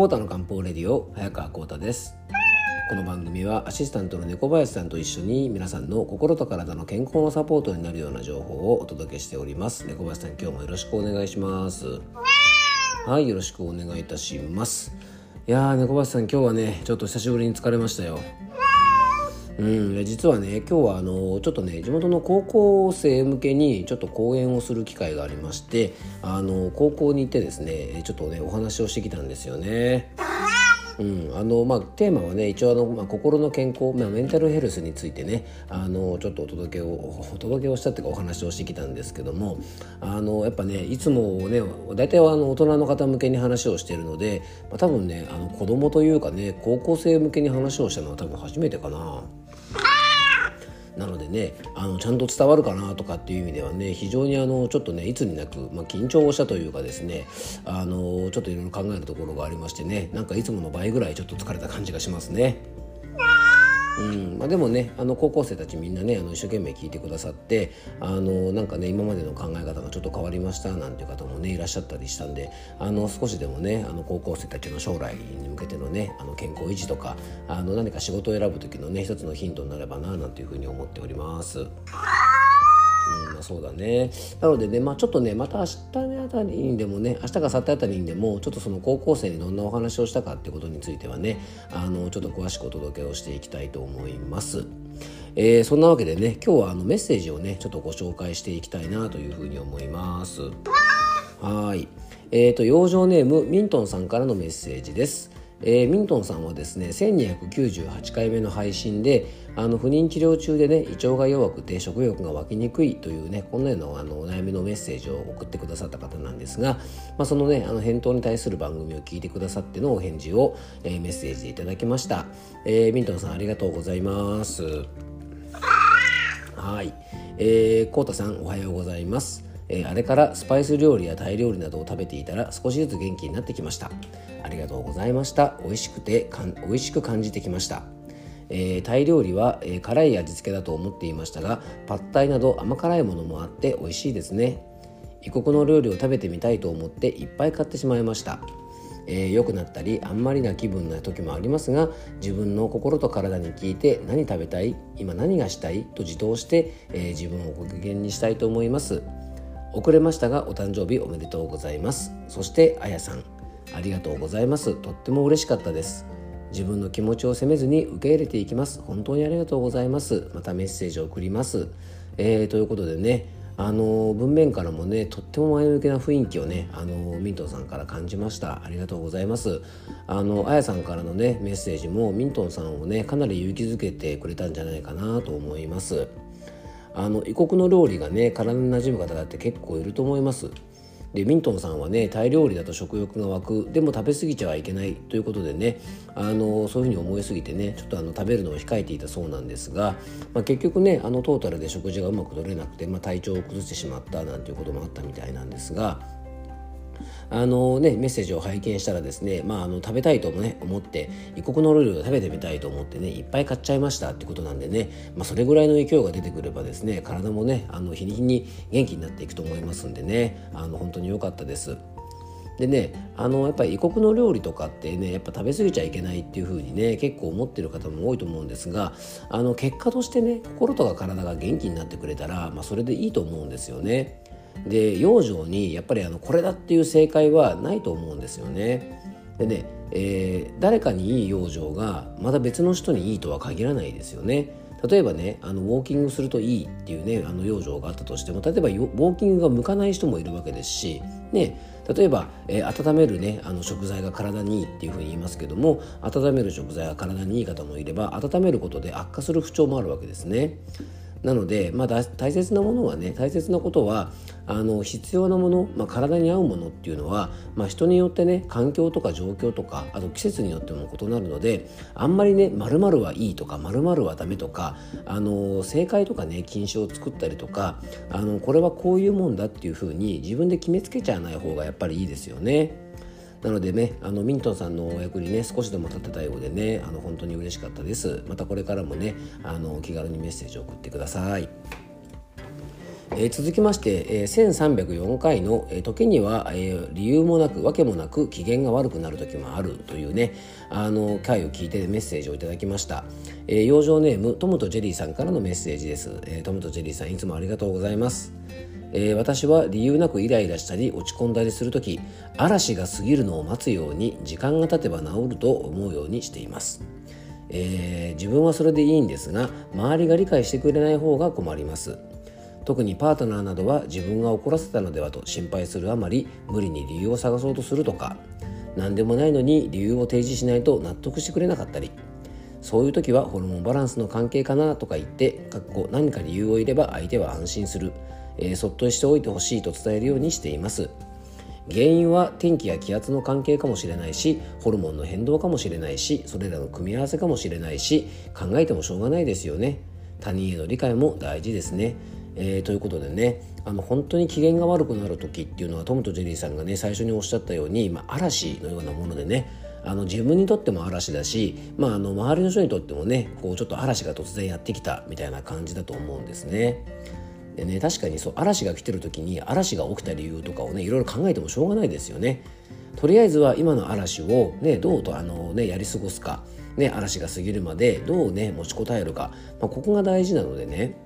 コータの漢方レディオ早川コータです。この番組はアシスタントの猫林さんと一緒に皆さんの心と体の健康のサポートになるような情報をお届けしております。猫林さん今日もよろしくお願いします。はいよろしくお願いいたします。いやー猫林さん今日はねちょっと久しぶりに疲れましたようん、実はね今日はあのちょっとね地元の高校生向けにちょっと講演をする機会がありましてあの高校に行ってですねちょっとねお話をしてきたんですよね。うんあのまあ、テーマはね一応あの、まあ、心の健康、まあ、メンタルヘルスについてねあのちょっとお届けをお届けをしたっていうかお話をしてきたんですけどもあのやっぱねいつもね大体はあの大人の方向けに話をしているので、まあ、多分ねあの子供というかね高校生向けに話をしたのは多分初めてかな。なのでねあのちゃんと伝わるかなとかっていう意味ではね非常にあのちょっとねいつになく、まあ、緊張をしたというかですねあのちょっといろいろ考えるところがありましてねなんかいつもの倍ぐらいちょっと疲れた感じがしますね。うんまあ、でもねあの高校生たちみんなねあの一生懸命聞いてくださってあのなんかね今までの考え方がちょっと変わりましたなんていう方もねいらっしゃったりしたんであの少しでもねあの高校生たちの将来に向けてのねあの健康維持とかあの何か仕事を選ぶ時のね一つのヒントになればななんていうふうに思っております。そうだねなのでね、まあ、ちょっとねまた明日あたりにでもね明日か明後日あたりにでもちょっとその高校生にどんなお話をしたかってことについてはねあのちょっと詳しくお届けをしていきたいと思います。えー、そんなわけでね今日はあのメッセージをねちょっとご紹介していきたいなというふうに思います。はいえーと、養生ネームミントンさんからのメッセージです。えー、ミントンさんはですね1298回目の配信であの不妊治療中でね胃腸が弱くて食欲が湧きにくいというねこのようなあのお悩みのメッセージを送ってくださった方なんですが、まあ、そのねあの返答に対する番組を聞いてくださってのお返事を、えー、メッセージでいただきました、えー、ミントンさんありがとうございます。はい、えー、コータさんおはようございます。えー、あれからスパイス料理やタイ料理などを食べていたら少しずつ元気になってきました。ありがとうございました。美味しくてかん美味しく感じてきました。えー、タイ料理は、えー、辛い味付けだと思っていましたがパッタイなど甘辛いものもあって美味しいですね。異国の料理を食べてみたいと思っていっぱい買ってしまいました。えー、良くなったりあんまりな気分な時もありますが自分の心と体に聞いて何食べたい？今何がしたい？と自答して、えー、自分をご機嫌にしたいと思います。遅れましたがお誕生日おめでとうございます。そしてあやさんありがとうございます。とっても嬉しかったです。自分の気持ちを責めずに受け入れていきます。本当にありがとうございます。またメッセージを送ります、えー、ということでねあの文面からもねとっても前向きな雰囲気をねあのミントンさんから感じました。ありがとうございます。あのあやさんからのねメッセージもミントンさんをねかなり勇気づけてくれたんじゃないかなと思います。あの異国の料理がね体に馴染む方だって結構いると思います。でミントンさんはねタイ料理だと食欲が湧く。でも食べ過ぎちゃはいけないということでねあのそういうふうに思いすぎてねちょっとあの食べるのを控えていたそうなんですが、まあ、結局ねあのトータルで食事がうまく取れなくて、まあ、体調を崩してしまったなんていうこともあったみたいなんですがあのね、メッセージを拝見したらですね、まあ、あの食べたいともね思って異国の料理を食べてみたいと思ってねいっぱい買っちゃいましたってことなんでね、まあ、それぐらいの勢いが出てくればですね体もねあの日に日に元気になっていくと思いますんでねあの本当に良かったです。でねあのやっぱり異国の料理とかってねやっぱ食べ過ぎちゃいけないっていう風にね結構思ってる方も多いと思うんですがあの結果としてね心とか体が元気になってくれたら、まあ、それでいいと思うんですよね。で養生にやっぱりあのこれだっていう正解はないと思うんですよね。でね、えー、誰かにいい養生がまた別の人にいいとは限らないですよね。例えばねあのウォーキングするといいっていうねあの養生があったとしても例えばウォーキングが向かない人もいるわけですし、ね、例えば、えー、温めるねあの食材が体にいいっていうふうに言いますけども温める食材が体にいい方もいれば温めることで悪化する不調もあるわけですね。なので、まあ、大切なものはね大切なことはあの必要なもの、まあ、体に合うものっていうのは、まあ、人によってね環境とか状況とかあと季節によっても異なるのであんまりね〇〇はいいとか〇〇はダメとかあの正解とかね禁止を作ったりとかあのこれはこういうもんだっていうふうに自分で決めつけちゃわない方がやっぱりいいですよね。なのでねあのミントンさんのお役にね少しでも立てたようでねあの本当に嬉しかったです。またこれからもねあの気軽にメッセージを送ってください。えー、続きまして、えー、1304回の、えー、時には、えー、理由もなく訳もなく機嫌が悪くなる時もあるというねあの回を聞いてメッセージをいただきました、えー、養生ネームトムとジェリーさんからのメッセージです、えー、トムとジェリーさんいつもありがとうございます。えー、私は理由なくイライラしたり落ち込んだりする時嵐が過ぎるのを待つように時間が経てば治ると思うようにしています、えー、自分はそれでいいんですが周りが理解してくれない方が困ります。特にパートナーなどは自分が怒らせたのではと心配するあまり無理に理由を探そうとするとか何でもないのに理由を提示しないと納得してくれなかったりそういう時はホルモンバランスの関係かなとか言ってかっこ何か理由をいれば相手は安心する。えー、そっとしておいてほしいと伝えるようにしています。原因は天気や気圧の関係かもしれないしホルモンの変動かもしれないしそれらの組み合わせかもしれないし考えてもしょうがないですよね。他人への理解も大事ですね。えー、ということでねあの本当に機嫌が悪くなる時っていうのはトムとジェリーさんがね最初におっしゃったように、まあ、嵐のようなものでねあの自分にとっても嵐だし、まあ、あの周りの人にとってもねこうちょっと嵐が突然やってきたみたいな感じだと思うんですね。でね確かにそう嵐が来てる時に嵐が起きた理由とかをねいろいろ考えてもしょうがないですよね。とりあえずは今の嵐を、ね、どうとあの、ね、やり過ごすか、ね、嵐が過ぎるまでどうね持ちこたえるか、まあ、ここが大事なのでね。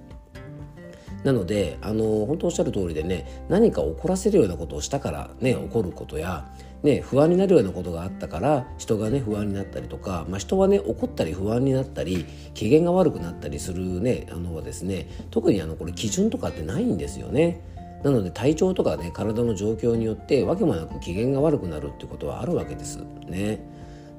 なのであの本当おっしゃる通りでね何か怒らせるようなことをしたからね怒ることやね、不安になるようなことがあったから人がね不安になったりとか、まあ、人はね怒ったり不安になったり機嫌が悪くなったりするねあのはですね特にあのこれ基準とかってないんですよね。なので体調とかね体の状況によってわけもなく機嫌が悪くなるってことはあるわけですね。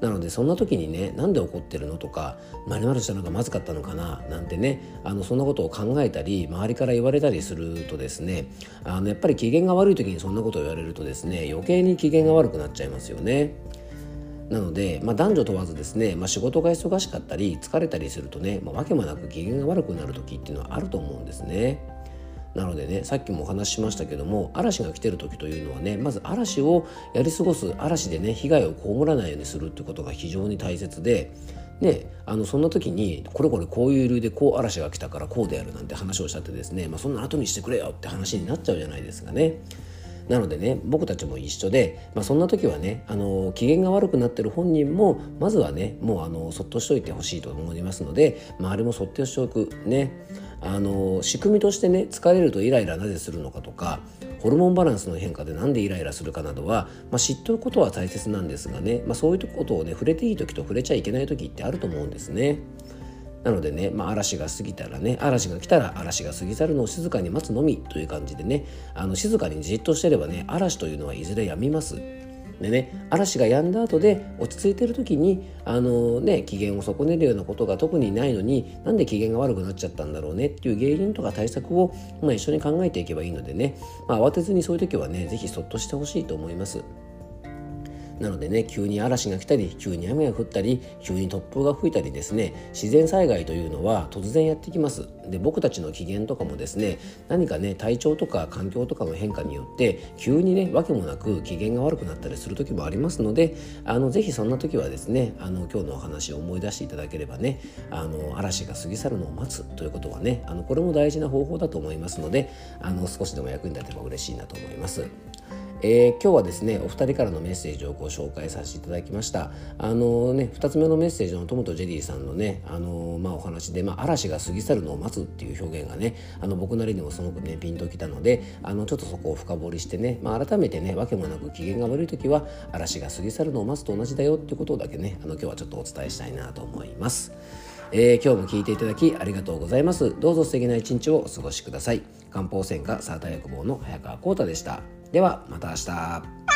なのでそんな時にねなんで怒ってるのとかまるしたのがまずかったのかななんてねあのそんなことを考えたり周りから言われたりするとですねあのやっぱり機嫌が悪い時にそんなことを言われるとですね余計に機嫌が悪くなっちゃいますよね。なので、まあ、男女問わずですね、まあ、仕事が忙しかったり疲れたりするとね、まあ、わけもなく機嫌が悪くなる時っていうのはあると思うんですね。なのでねさっきもお話ししましたけども嵐が来てる時というのはねまず嵐をやり過ごす嵐でね被害を被らないようにするってことが非常に大切でね、あのそんな時にこれこれこういう理由でこう嵐が来たからこうであるなんて話をしたってですね、まあ、そんな後にしてくれよって話になっちゃうじゃないですかね。なのでね僕たちも一緒で、まあ、そんな時はねあの機嫌が悪くなってる本人もまずはねもうあのそっとしといてほしいと思いますので周りもそっとしておくねあの仕組みとしてね疲れるとイライラなぜするのかとかホルモンバランスの変化で何でイライラするかなどは、まあ、知っておくことは大切なんですがね、まあ、そういうことをね触れていい時と触れちゃいけない時ってあると思うんですね。なのでね、まあ、嵐が過ぎたらね嵐が来たら嵐が過ぎ去るのを静かに待つのみという感じでねあの静かにじっとしてればね嵐というのはいずれ止みます。でね嵐が止んだ後で落ち着いてる時にあのね機嫌を損ねるようなことが特にないのになんで機嫌が悪くなっちゃったんだろうねっていう原因とか対策を、まあ、一緒に考えていけばいいのでね、まあ、慌てずにそういう時はね是非そっとしてほしいと思います。なのでね急に嵐が来たり急に雨が降ったり急に突風が吹いたりですね自然災害というのは突然やってきますで僕たちの機嫌とかもですね何かね体調とか環境とかの変化によって急にね訳もなく機嫌が悪くなったりする時もありますのであのぜひそんな時はですねあの今日のお話を思い出していただければねあの嵐が過ぎ去るのを待つということはねあのこれも大事な方法だと思いますのであの少しでも役に立てば嬉しいなと思います。えー、今日はですねお二人からのメッセージをご紹介させていただきましたあのね2つ目のメッセージのトムとジェリーさんのねあの、まあ、お話で、まあ、嵐が過ぎ去るのを待つっていう表現がねあの僕なりにもすごくねピンときたのであのちょっとそこを深掘りしてね、まあ、改めてねわけもなく機嫌が悪い時は嵐が過ぎ去るのを待つと同じだよっていうことだけねあの今日はちょっとお伝えしたいなと思います。えー、今日も聞いていただきありがとうございます。どうぞ素敵な一日をお過ごしください。漢方専科サーター薬房の早川浩太でした。ではまた明日。